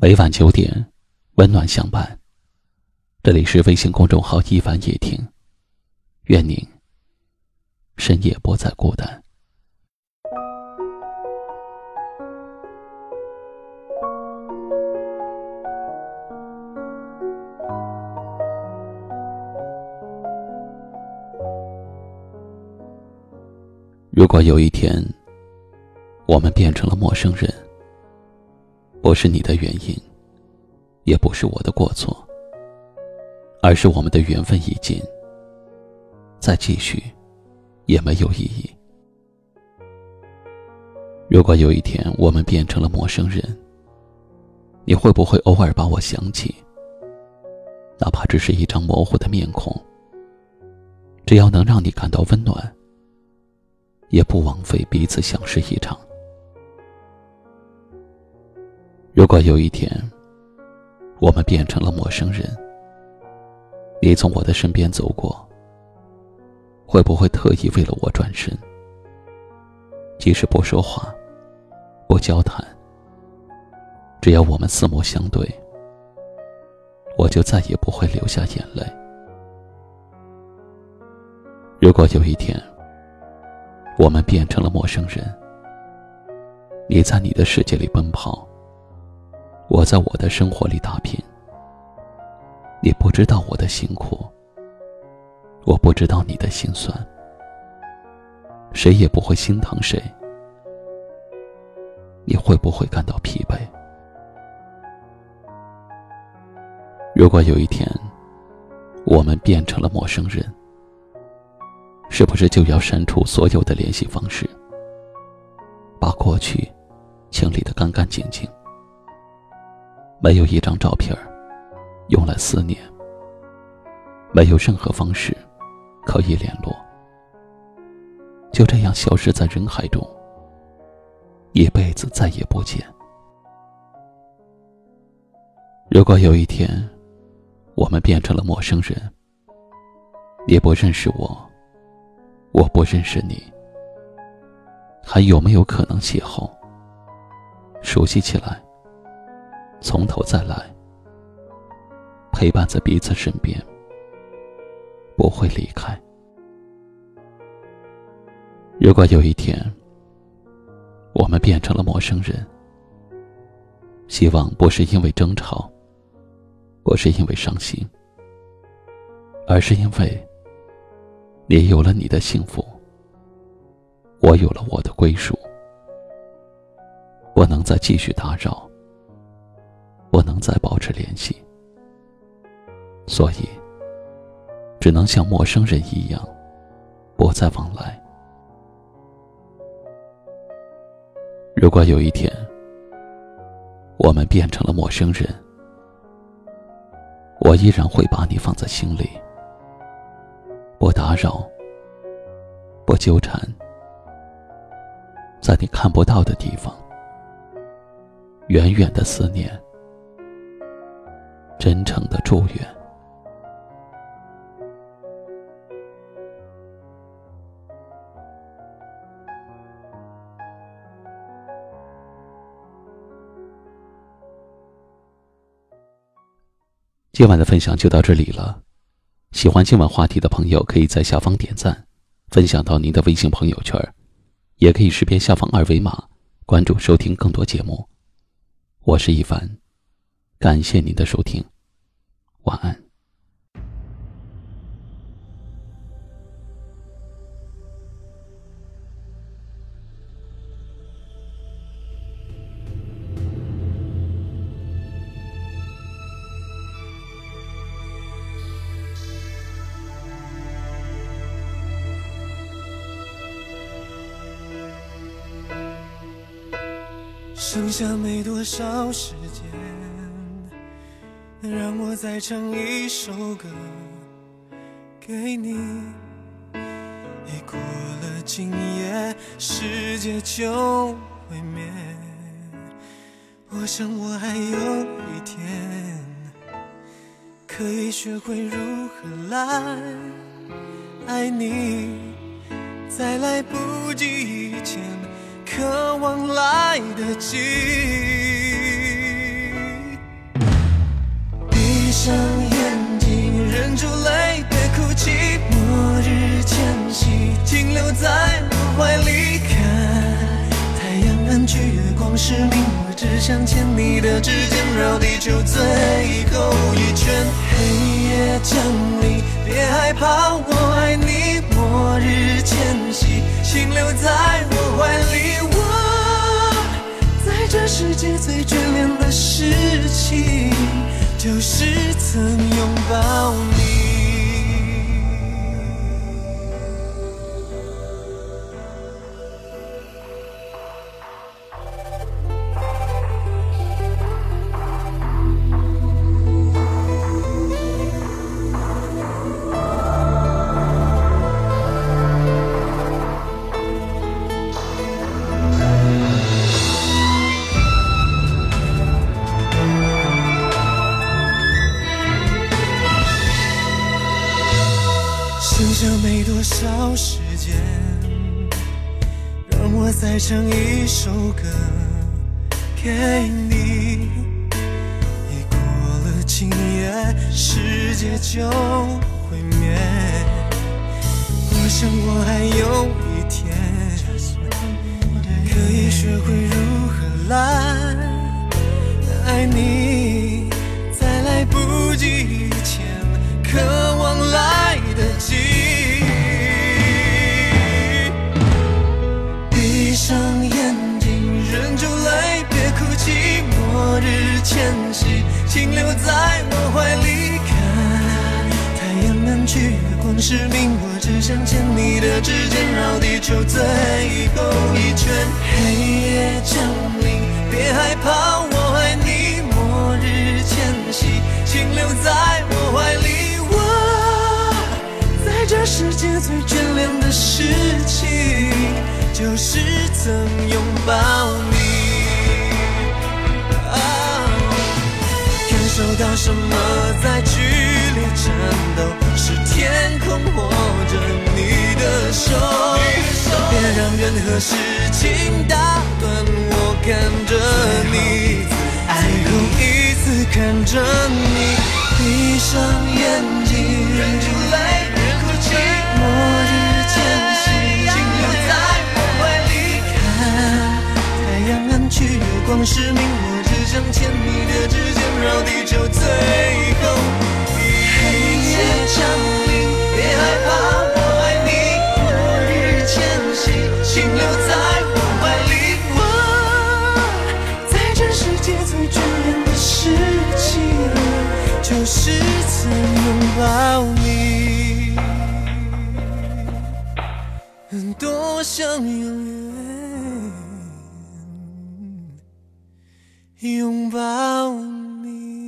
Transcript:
每晚九点，温暖相伴。这里是微信公众号“一晚夜听”，愿您深夜不再孤单。如果有一天，我们变成了陌生人。不是你的原因，也不是我的过错，而是我们的缘分已尽，再继续也没有意义。如果有一天我们变成了陌生人，你会不会偶尔把我想起？哪怕只是一张模糊的面孔，只要能让你感到温暖，也不枉费彼此相识一场。如果有一天，我们变成了陌生人，你从我的身边走过，会不会特意为了我转身？即使不说话，不交谈，只要我们四目相对，我就再也不会流下眼泪。如果有一天，我们变成了陌生人，你在你的世界里奔跑。我在我的生活里打拼，你不知道我的辛苦，我不知道你的心酸，谁也不会心疼谁。你会不会感到疲惫？如果有一天，我们变成了陌生人，是不是就要删除所有的联系方式，把过去清理的干干净净？没有一张照片用来思念，没有任何方式可以联络，就这样消失在人海中，一辈子再也不见。如果有一天，我们变成了陌生人，你不认识我，我不认识你，还有没有可能邂逅、熟悉起来？从头再来，陪伴在彼此身边，不会离开。如果有一天，我们变成了陌生人，希望不是因为争吵，不是因为伤心，而是因为你有了你的幸福，我有了我的归属，不能再继续打扰。不能再保持联系，所以只能像陌生人一样，不再往来。如果有一天我们变成了陌生人，我依然会把你放在心里，不打扰，不纠缠，在你看不到的地方，远远的思念。真诚的祝愿。今晚的分享就到这里了。喜欢今晚话题的朋友，可以在下方点赞，分享到您的微信朋友圈，也可以识别下方二维码关注收听更多节目。我是一凡。感谢您的收听，晚安。剩下没多少时。让我再唱一首歌给你。一过了今夜，世界就毁灭。我想我还有一天，可以学会如何来爱你，在来不及以前，渴望来得及。住泪别哭泣末日前夕请留在我怀里看太阳暗去月光失明我只想牵你的指尖绕地球最后一圈。黑夜降临别害怕我爱你末日前夕请留在我怀里我在这世界最眷恋剩下没多少时间，让我再唱一首歌给你。已过了今夜，世界就毁灭。我想我还有一天，可以学会如何来爱你，在来不及请留在我怀里看太阳暗去，月光失明，我只想牵你的指尖，绕地球最后一圈。黑夜降临，别害怕，我爱你。末日前夕，请留在我怀里。我在这世界最眷恋的事情，就是曾拥抱什么在剧烈颤抖？是天空握着你的手？别让任何事情打断我看着你，最后一次看着你，闭上眼睛，忍住泪，别哭泣。末日前夕，请留在我怀里看太阳暗去，月光失明，我只想牵你就是曾拥抱你。多想永远拥抱你。